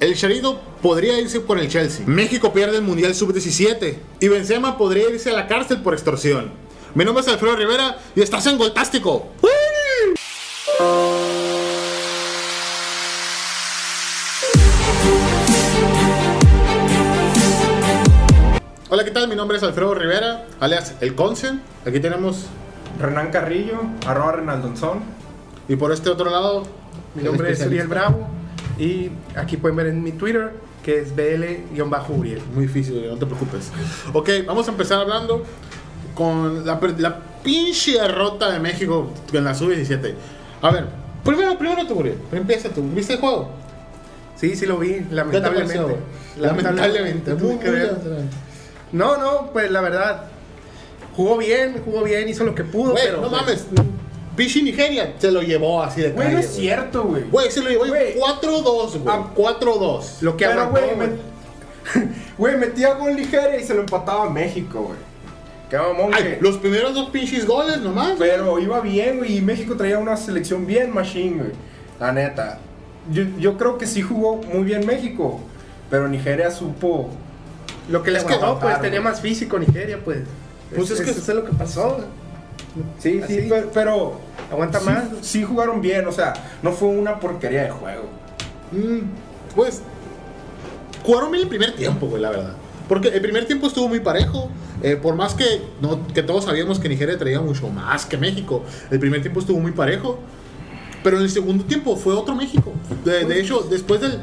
El Charito podría irse por el Chelsea. México pierde el Mundial Sub-17. Y Benzema podría irse a la cárcel por extorsión. Mi nombre es Alfredo Rivera y estás en Goltástico. Hola, ¿qué tal? Mi nombre es Alfredo Rivera, alias El Consen. Aquí tenemos. Renan Carrillo, arroba Renaldonzón. Y por este otro lado. Mi nombre es Uriel Bravo y aquí pueden ver en mi Twitter que es BL-Uriel. Muy difícil, no te preocupes. Ok, vamos a empezar hablando con la, la pinche derrota de México en la sub-17. A ver, primero, primero tú, Uriel. Empieza tú. ¿Viste el juego? Sí, sí lo vi, ¿Qué te lamentablemente. Lamentablemente. Muy lamentablemente. No, no, pues la verdad, jugó bien, jugó bien, hizo lo que pudo, pero no pues, mames. Pinche Nigeria se lo llevó así de Güey, no es cierto, güey. Güey, se lo llevó Güey. 4-2, güey. Ah. 4-2. Lo que Pero, güey, güey. met- güey, metía gol Nigeria y se lo empataba a México, güey. Qué mamón, Ay, güey. los primeros dos pinches goles nomás. Pero iba bien, güey, y México traía una selección bien machine, güey. La neta. Yo, yo creo que sí jugó muy bien México, pero Nigeria supo... Lo que le Es que aguantó, pues tenía güey. más físico Nigeria, pues. Pues es que- eso es lo que pasó. Sí, Así. sí, pero... pero Aguanta sí- más. Sí jugaron bien, o sea, no fue una porquería de juego. Mm, pues jugaron bien el primer tiempo, güey, la verdad. Porque el primer tiempo estuvo muy parejo. eh, por más que, no, que todos sabíamos que Nigeria traía mucho más que México. El primer tiempo estuvo muy parejo. Pero en el segundo tiempo fue otro México. De, de hecho, después del.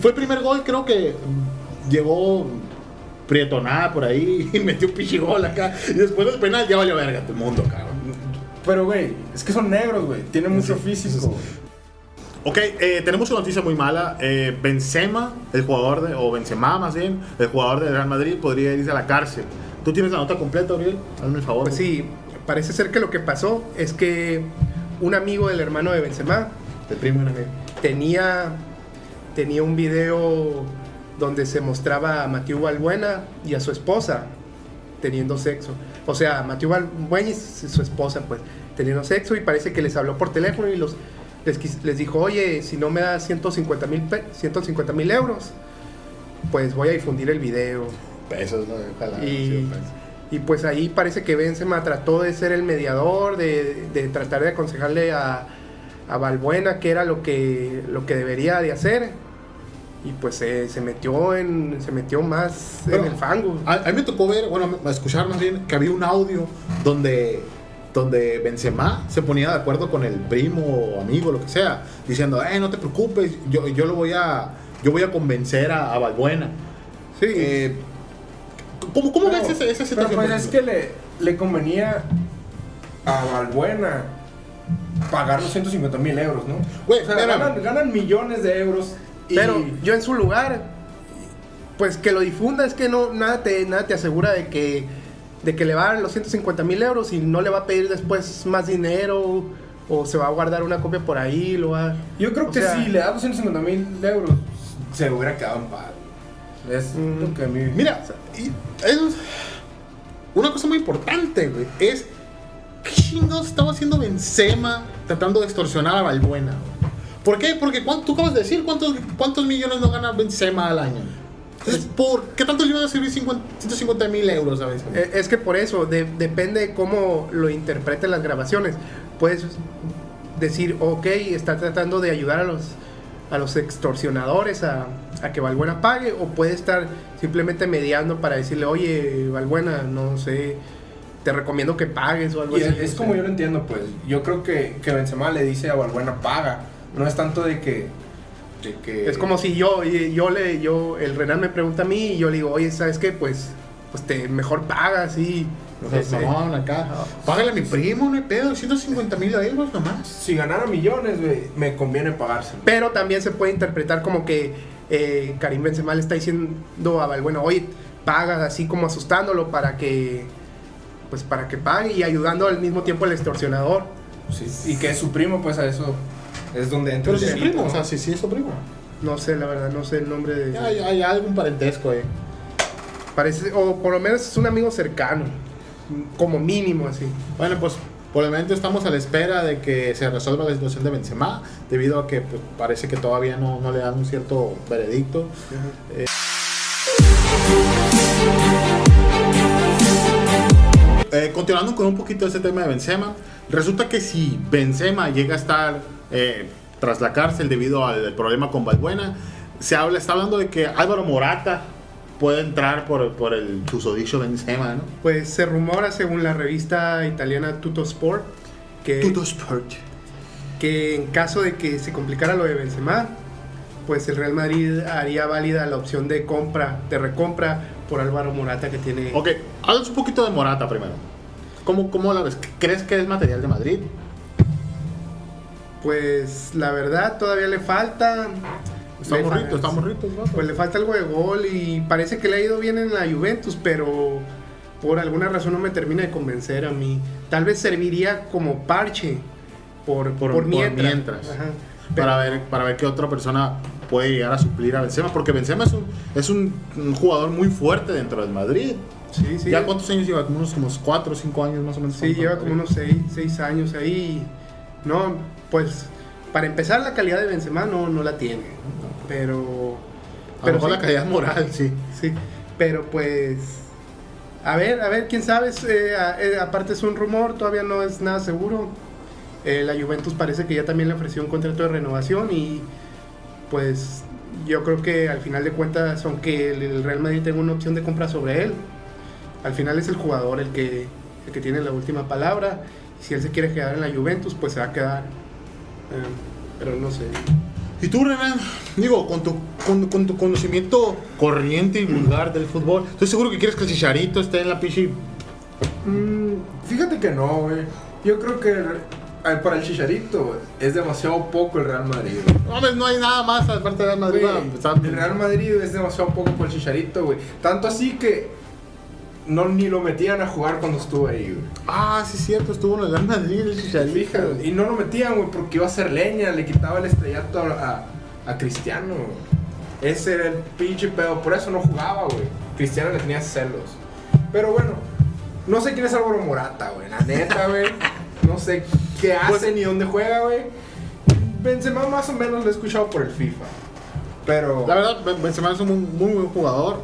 Fue el primer gol, creo que mm, llegó Prietonada por ahí y metió un pichigol acá. Y después del penal ya valió verga todo el mundo, cabrón. Pero, güey, es que son negros, güey. Tienen mucho Sí, físico. Ok, eh, tenemos una noticia muy mala. Eh, Benzema, el jugador de, o Benzema más bien, el jugador del Real Madrid, podría irse a la cárcel. ¿Tú tienes la nota completa, Uriel? Hazme el favor. Pues sí, parece ser que lo que pasó es que un amigo del hermano de Benzema El primo tenía, tenía un video donde se mostraba a Matthew Balbuena y a su esposa teniendo sexo. O sea, Matthew Balbuena y su esposa, pues, teniendo sexo y parece que les habló por teléfono y los, les, dijo, oye, si no me das 150 mil euros, pues voy a difundir el video. pesos, ¿no? Ojalá. Y, sí, pues. y pues ahí parece que Benzema trató de ser el mediador, de, de tratar de aconsejarle a, a Balbuena qué era lo que, lo que debería de hacer. Y pues se, se metió en se metió más Pero- en el fango. A, a mí me tocó ver, bueno, a escuchar más bien que había un audio donde, donde Benzema se ponía de acuerdo con el primo o amigo, lo que sea, diciendo, eh, no te preocupes, yo, yo lo voy a, yo voy a convencer a, a Balbuena. Sí. Eh, ¿Cómo, cómo Pero- ves esa, esa Pero situación? pues por es que le, le convenía a Valbuena pagar los 150 mil euros, ¿no? O sea, ganan, ganan millones de euros. Y, Pero yo en su lugar, pues que lo difunda, es que no, nada te, nada te asegura de que, de que le va a dar los 150 mil euros y no le va a pedir después más dinero o se va a guardar una copia por ahí, lo va yo creo o que sea, si le da los 150 mil euros, se hubiera quedado en paz. Es Mm. lo que a mí. Mira, y es una cosa muy importante, güey, es ¿qué chingados estaba haciendo Benzema tratando de extorsionar a Balbuena? güey? ¿Por qué? Porque ¿cuánto- tú acabas de decir cuántos, cuántos millones no gana Benzema al año. Entonces, ¿por qué tanto le iban a servir 50 150 mil euros a Benzema? Eh, Es que por eso, de- depende de cómo lo interpreten las grabaciones. Puedes decir, ok, está tratando de ayudar a los, a los extorsionadores a, a que Valbuena pague, o puede estar simplemente mediando para decirle, oye, Valbuena, no sé, te recomiendo que pagues o algo Y así. es, es como yo lo entiendo, pues. Yo creo que, que Benzema le dice a Valbuena paga. No es tanto de que. De que Es como si yo, yo le, yo, el Renan me pregunta a mí y yo le digo, oye, ¿sabes qué? Pues, pues te mejor pagas y... O sea, este, mamón, acá. Págale a mi primo, no hay pedo, 150 mil euros nomás. Si ganara millones, güey, me conviene pagárselo. Pero también se puede interpretar como que eh, Karim Benzema le está diciendo a Valbuena, oye, pagas así como asustándolo para que pues para que pague y ayudando al mismo tiempo al extorsionador. Sí, y que es su primo, pues a eso es donde entra Pero si es primo, o ¿no? sea, si sí es su primo. No sé, la verdad, no sé el nombre de... Hay, hay algún parentesco ahí. Parece, o por lo menos es un amigo cercano, como mínimo así. Bueno, pues Por el momento estamos a la espera de que se resuelva la situación de Benzema, debido a que pues, parece que todavía no, no le dan un cierto veredicto. Eh, continuando con un poquito ese tema de Benzema, resulta que si Benzema llega a estar eh, tras la cárcel debido al problema con Balbuena, se habla, está hablando de que Álvaro Morata puede entrar por, por el susodicho Benzema, ¿no? Pues se rumora, según la revista italiana Tutto Sport, que, Tutto Sport. que en caso de que se complicara lo de Benzema, pues el Real Madrid haría válida la opción de compra, de recompra por Álvaro Morata que tiene... Ok, háblanos un poquito de Morata primero. ¿Cómo, ¿Cómo la ves? ¿Crees que es material de Madrid? Pues la verdad todavía le falta. Está Le morrito, fa- está morrito. Pues le falta algo de gol y parece que le ha ido bien en la Juventus, pero por alguna razón no me termina de convencer a mí. Tal vez serviría como parche por, Por- por, por mientras. para ver para ver qué otra persona puede llegar a suplir a Benzema porque Benzema es un es un, un jugador muy fuerte dentro del Madrid Sí, sí. ya cuántos años lleva como unos como 4 o 5 años más o menos Sí, lleva como unos 6 años ahí. No, pues para empezar la calidad de Benzema no, no la tiene. Pero... a lo pero mejor sí. la calidad moral sí Sí, pero pues. A ver, a ver, quién sabe. eh, a- eh, aparte es un rumor, todavía no es nada seguro. Eh, la Juventus parece que ya también le ofreció un contrato de renovación y pues yo creo que al final de cuentas, aunque el, el Real Madrid tenga una opción de compra sobre él, al final es el jugador el que, el que tiene la última palabra. Si él se quiere quedar en la Juventus, pues se va a quedar. Eh, pero no sé. y tú Renan digo con tu con, con tu conocimiento corriente y vulgar del fútbol estoy seguro que quieres que el Chicharito esté en la pinche Mm, fíjate que no, güey. Yo creo que eh, para el Chicharito es demasiado poco el Real Madrid. güey. no, hombre, no hay nada más aparte de Real Madrid Güey, el Real Madrid es demasiado poco para el Chicharito, güey. Tanto así que no ni lo metían a jugar cuando estuvo ahí, güey. ah sí es cierto estuvo en el Real Madrid el Chicharito y no lo metían, güey, porque iba a ser leña, le quitaba el estrellato a, a, a Cristiano. güey. Ese era el pinche pedo, por eso no jugaba, güey. Cristiano le tenía celos. Pero bueno, no sé quién es Álvaro Morata, güey, la neta, güey. No sé qué hace Pues- ni dónde juega, güey. Benzema más o menos lo he escuchado por el FIFA. Pero... La verdad, Ben- Benzema es un muy, muy buen jugador.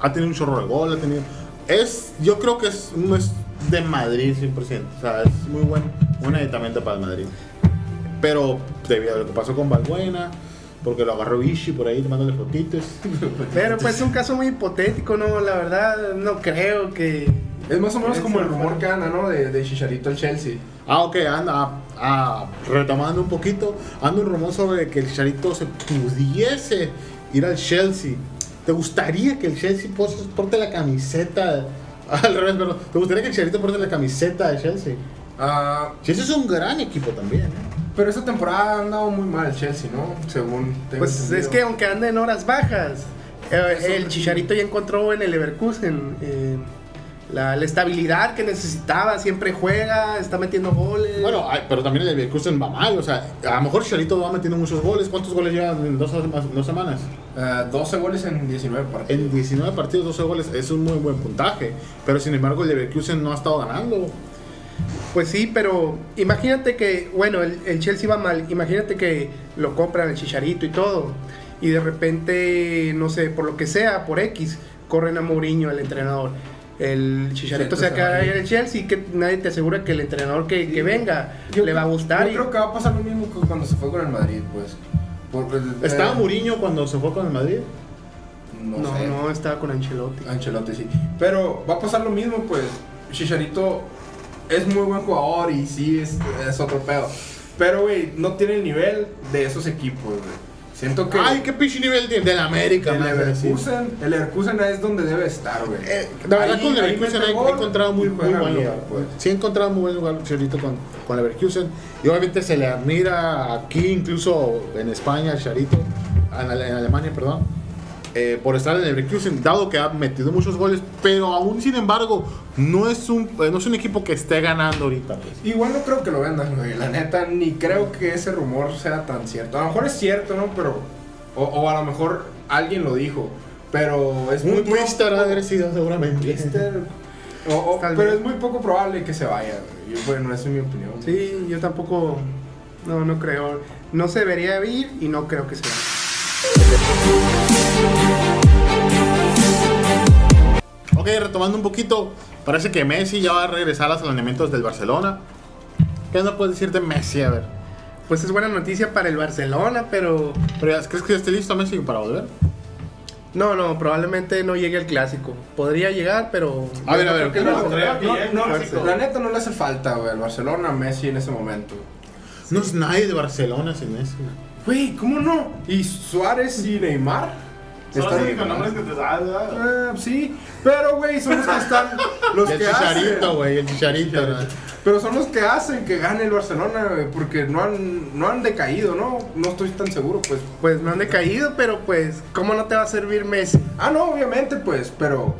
Ha tenido un chorro de gol, ha tenido... Es, yo creo que es, no es de Madrid 100%. O sea, es muy buen, un aditamento para el Madrid. Pero debido a lo que pasó con Balbuena, porque lo agarró Vichy por ahí tomándole fotitos. Pero pues es un caso muy hipotético, ¿no? La verdad, no creo que. Es más o menos como el rumor que anda, ¿no? De, de Chicharito al Chelsea. Ah, ok, anda, ah, retomando un poquito, anda un rumor sobre que el Chicharito se pudiese ir al Chelsea. ¿Te gustaría que el Chelsea porte la camiseta? Al revés, pero ¿te gustaría que el Chicharito porte la camiseta de Chelsea? Ah, Chelsea es un gran equipo también, ¿eh? pero esta temporada ha andado muy mal el Chelsea, ¿no? Según tengo Pues es que aunque anda en horas bajas, eh, el. Chicharito ya encontró en el Leverkusen eh, la, la estabilidad que necesitaba. Siempre juega, está metiendo goles. Bueno, pero también el Leverkusen va mal, o sea, a lo mejor Chicharito va metiendo muchos goles. ¿Cuántos goles llevan en dos, dos semanas? Ah, 12 goles en 19 partidos. En 19 partidos, 12 goles es un muy buen puntaje. Pero sin embargo, el Leverkusen no ha estado ganando. Pues sí, pero imagínate que, bueno, el, el Chelsea va mal. Imagínate que lo compran el Chicharito y todo. Y de repente, no sé, por lo que sea, por X, corren a Mourinho, el entrenador. El Chicharito se va a pues, quedar ahí ahí. en el Chelsea. Que nadie te asegura que el entrenador que, que venga Yo le va a gustar. Yo y- creo que va a pasar lo mismo que cuando se fue con el Madrid, pues. Por el- ¿Estaba eh, Mourinho cuando se fue con el Madrid? No, No, sé. no, estaba con Ancelotti. Ancelotti, sí. Pero va a pasar lo mismo, pues. Chicharito es muy buen jugador y sí, es, es otro pedo. Pero, güey, no tiene el nivel de esos equipos, güey. Siento que. Ay, qué pinche nivel tiene. Del América, el. Leverkusen, el Leverkusen es donde debe estar, güey. Eh, la verdad, Ahí- con Leverkusen he, he encontrado muy, muy buen lugar. pues. Sí, he encontrado muy buen lugar Chicharito con, con Leverkusen. Y obviamente se le admira aquí, incluso en España, Charito, en, Ale- en Alemania, perdón, eh, por estar en Leverkusen, dado que ha metido muchos goles. Pero aún, sin embargo, no es un, eh, no es un equipo que esté ganando ahorita. pues. Igual no creo que lo vendan, güey. La neta, ni creo que ese rumor sea tan cierto. A lo mejor es cierto, ¿no? Pero. O, o a lo mejor alguien lo dijo. Pero es muy. Un twister ha haber sido seguramente. Twister. O- o- pero es muy poco probable que se vaya. güey. Yo, bueno, esa es mi opinión. Sí, yo tampoco. No, no creo. No se debería ir y no creo que sea. Ok, retomando un poquito, parece que Messi ya va a regresar a los alineamientos del Barcelona. ¿Qué no puedes decir de Messi? A ver. Pues es buena noticia para el Barcelona, pero. Pero ya, ¿Crees que ya esté listo Messi para volver? No, no, probablemente no llegue al clásico. Podría llegar, pero. A ver, a ver, creo que el no, Barcelona- No, no, la neta no le hace falta, güey, al Barcelona a Messi en ese momento. No es nadie de Barcelona sin Messi. Güey, ¿cómo no? ¿Y Suárez y Neymar? Están- únicos nombres que te sabes, ¿verdad? Ah, sí, pero güey, son los que están. Los Y el que chicharito, hacen. güey, el chicharito. ¿no? Pero son los que hacen que gane el Barcelona, güey, porque no han, no han decaído, ¿no? No estoy tan seguro, pues. Pues no han decaído, pero pues, ¿cómo no te va a servir Messi? Ah, no, obviamente, pues, pero.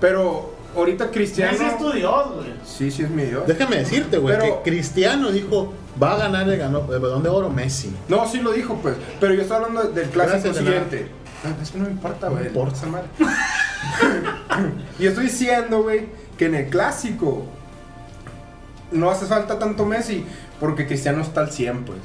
Pero ahorita Cristiano. Messi es tu dios, güey. Sí, sí es mi Dios. Déjame decirte, güey, Pero- que Cristiano dijo, va a ganar el, ganó- el balón de oro Messi. No, sí lo dijo, pues. Pero yo estoy hablando del clásico Gracias, de siguiente. Ah, es que no me importa, güey. No importa. esa madre. y estoy diciendo, güey, que en el clásico no hace falta tanto Messi porque Cristiano está al 100, pues.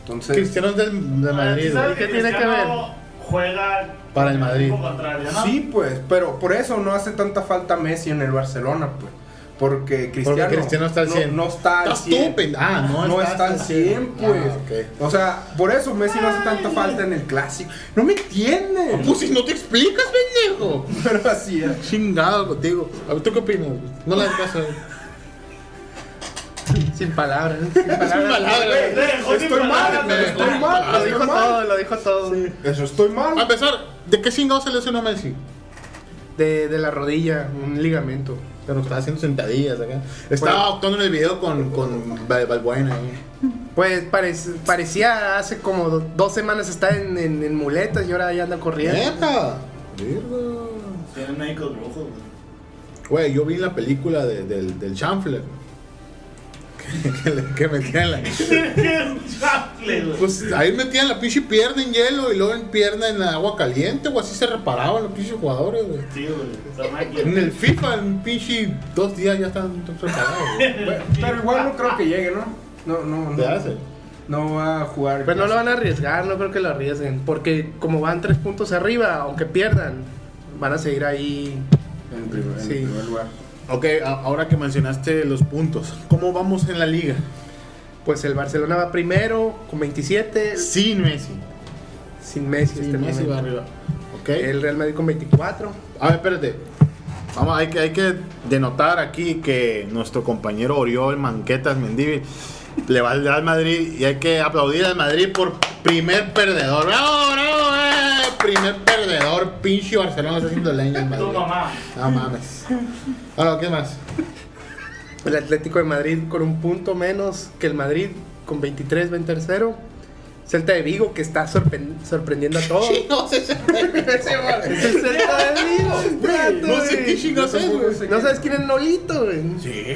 Entonces, Cristiano es del, de Madrid, ¿Sí sabes güey. ¿Qué tiene que Cristiano Juega Para el Madrid. equipo contrario, ¿no? sí, pues, pero por eso no hace tanta falta Messi en el Barcelona, pues. Porque Cristiano, Porque Cristiano está al no- 100. No, está al Estás 100. tú, pen- Ah, no, no está al 100, pues. Ah, ok. O sea, por eso Messi no hace tanta falta en el clásico. No me entienden. Pues si no te explicas, pendejo. Pero así es. Chingado contigo. A ver, ¿tú qué opinas? No le das caso. Sin palabras. Sin palabras. palabras. Sin Estoy mal, palabras, me- estoy mal, Lo dijo mal. todo, lo dijo todo. Eso estoy A mal. pesar, ¿de qué chingado se lesionó Messi? De, de la rodilla, un ligamento. Pero estaba haciendo sentadillas acá. Estaba actuando en el video con, con Val- Valbuena ahí. Pues parec- parecía hace como do- dos semanas estar en, en- en muletas y ahora ya anda corriendo. ¡Neta! Virgo. Tienen médicos brujos, güey. Güey, yo vi la película de- del, del chanfle. Que, que, le- que metían la. Pues ahí metían la pinche pierna en hielo y luego en pierna en agua caliente, o así se reparaban los pinches jugadores, güey. Sí, güey. Esa máquina. En el FIFA, en pinche dos días ya están preparados, güey. Pero igual no creo que llegue, ¿no? No, no, ¿Te no. hace? No va a jugar. Pues no lo van a arriesgar, no creo que lo arriesguen. Porque como van tres puntos arriba, aunque pierdan, van a seguir ahí. En primer, en primer lugar. Ok, ahora que mencionaste los puntos, ¿cómo vamos en la liga? Pues el Barcelona va primero con 27, Sin Messi. sin Messi. Sin este Messi momento. va arriba. Ok. El Real Madrid con 24. A ver, espérate. Vamos, hay que, hay que denotar aquí que nuestro compañero Oriol Manquetas Mendívil le va al Real Madrid y hay que aplaudir al Madrid por primer perdedor. ¡Bravo, bravo! eh! Primer perdedor, pinche Barcelona está haciendo leña en Madrid. Tu mamá. No mames. Ahora, ¿qué más? El Atlético de Madrid con un punto menos que el Madrid con 23 va en tercero. Celta de Vigo que está sorpre- sorprendiendo a todos. Ese. Es el Celta de Vigo. No sé qué chingos es, güey. No sabes quién es Nolito, güey. Sí,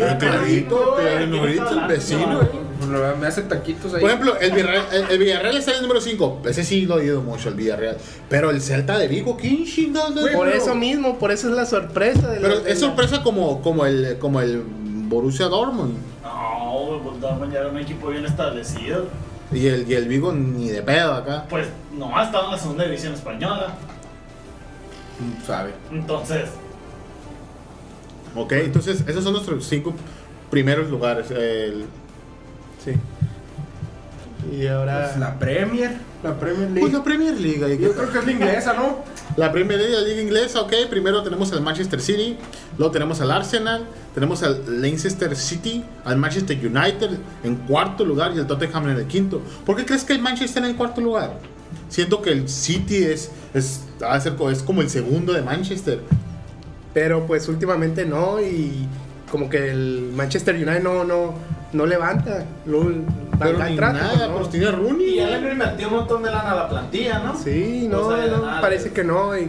Norito, el vecino, güey. Pues Me hace taquitos ahí. Por ejemplo, el Villarreal, el, el Villarreal está en el número 5. Ese sí lo he oído mucho, el Villarreal. Pero el Celta de Vigo, ¿quién chingados es? Por eso mismo, por eso es la sorpresa. Pero es la- sorpresa como, como, el, como el Borussia Dortmund. No, güey, Dortmund ya era un equipo bien establecido. Y el, y el Vigo ni de pedo acá. Pues nomás estaba en la segunda división española. Mm, Sabe. Entonces, Ok, entonces esos son nuestros cinco primeros lugares. El, Sí. Y ahora. Pues la Premier. La Premier League. pues la Premier League. Yo creo que es la inglesa, ¿no? La Premier League, la Liga Inglesa, ok. Primero tenemos al Manchester City, luego tenemos al Arsenal, tenemos al Leicester City, al Manchester United en cuarto lugar y el Tottenham en el quinto. ¿Por qué crees que el Manchester en el cuarto lugar? Siento que el City es, es, es como el segundo de Manchester. Pero pues últimamente no. Y como que el Manchester United no, no, no levanta. Lo, Pero el ni trato, nada, ¿no? pues tiene Rooney. y ya le invirtió un montón de lana a la plantilla, ¿no? Sí, No no, nada, parece güey. que no. Y,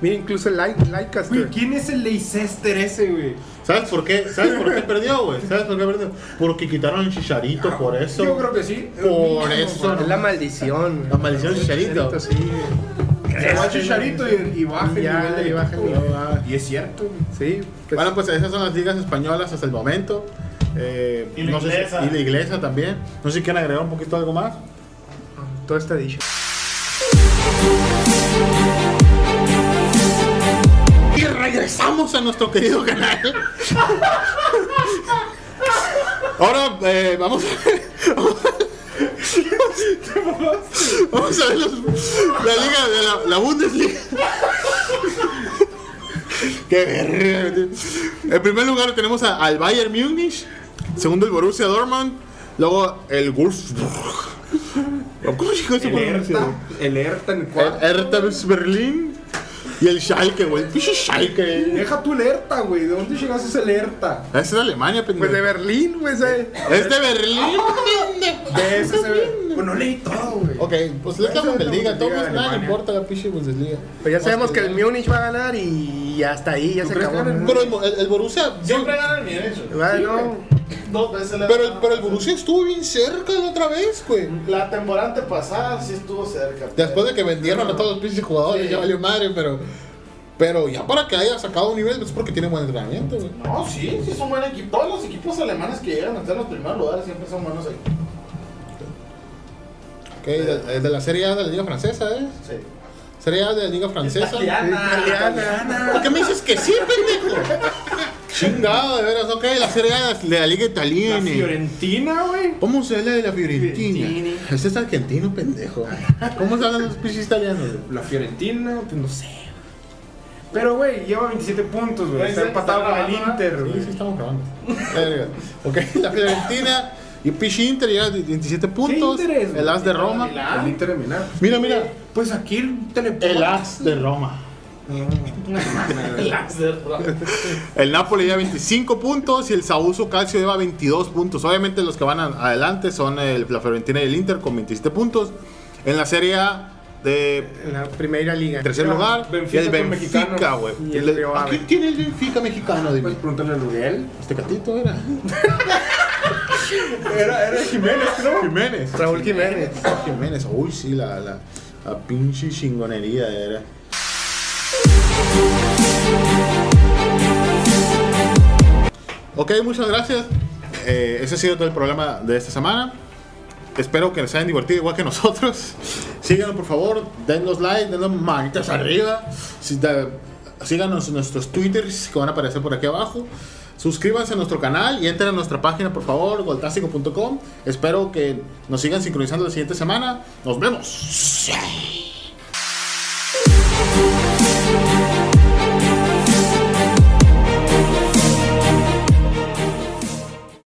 mira, incluso el Like- Güey, Leicester. ¿quién es el Leicester ese, güey? ¿Sabes por qué? ¿Sabes por qué perdió, güey? ¿Sabes por qué perdió? Porque quitaron el chicharito, por eso. Yo creo que sí. Por eso. Es la maldición. La maldición del Chicharito. Sí. Se va Chicharito y, y baja Y ya, el nivel del y baja el nivel. güey. Y es cierto. Sí, pues, Bueno, pues esas son las ligas españolas hasta el momento. Eh, Y la no sé si- inglesa. y la inglesa también. No sé si quieren agregar un poquito algo más. todo está dicho. Y regresamos a nuestro querido canal. Ahora eh, vamos a ver. Vamos a ver los- la liga de la, la Bundesliga. Qué verga. En primer lugar tenemos a- al Bayern Múnich. Segundo el Borussia Dortmund. Luego el Wolfsburg. ¿Cómo se El Hertha, el Hertha en El cuarto. Hertha Berlín. Y el Schalke, güey. Pinche Schalke. Deja tu Hertha, güey. ¿De dónde llegaste ese Hertha? Es de Alemania, pendejo. Pues de Berlín, pues. eh. Es de Berlín. De ese se. Pues no leí todo, güey. ok, pues le Esa damos es nada importa la pinche Bundesliga. Pues ya sabemos que el Múnich va a ganar y hasta ahí ya ¿Tú se acabó. el Pero el, el- el Borussia. Siempre gana el Múnich. Bueno, Pero el, pero el Borussia estuvo bien cerca la otra vez, güey. La temporada antepasada sí estuvo cerca. Después de que vendieron a todos los pinches jugadores, ya valió madre, pero. Pero ya para que haya sacado un nivel, es porque tiene buen entrenamiento, güey. No, sí, sí son buen equipo. Todos los equipos alemanes que llegan a estar en los primeros lugares siempre son buenos ahí. Ok, de, de la Serie A de la Liga Francesa, ¿eh? Sí. Serie A de la Liga Francesa. italiana. ¿Por qué me dices que sí, pendejo? Chingado, de veras, ok, la Serie A de la Liga La Italiana. Fiorentina, güey. ¿Cómo se habla de la Fiorentina? Fiorentina. Ese es argentino, pendejo. ¿Cómo se hablan los pinches italianos? güey? La Fiorentina, pues no sé. Pero, güey, lleva 27 puntos, güey. Güey, Está empatado con el Inter, Sí, sí, güey. estamos. Verga. ok, la Fiorentina y pinche Inter llega a 27 puntos. El As de güey? Roma. El Inter de Milán. Mira, mira. Pues aquí el teleporte. El As de Roma. Bro. El Napoli lleva 25 puntos y el Sauso Calcio lleva 22 puntos. Obviamente los que van a- adelante son el- la Fiorentina y el Inter con 27 puntos. En la Serie A de en la primera liga. tercer lugar Benfica y el Benfica, güey. Y el Río ¿A Ave. quién tiene el Benfica mexicano? Dime? Pues pregúntale a Luriel. Este catito era. Era, era Jiménez, ¿no? Jiménez. Raúl Jiménez. Jiménez. Uy, sí, la, la, la pinche chingonería era. Ok, muchas gracias. Eh, ese ha sido todo el programa de esta semana. Espero que les hayan divertido igual que nosotros. Síganos por favor, denos like, denos manitas arriba. Síganos en nuestros twitters que van a aparecer por aquí abajo. Suscríbanse a nuestro canal y entren a nuestra página por favor, goltástico.com. Espero que nos sigan sincronizando la siguiente semana. Nos vemos.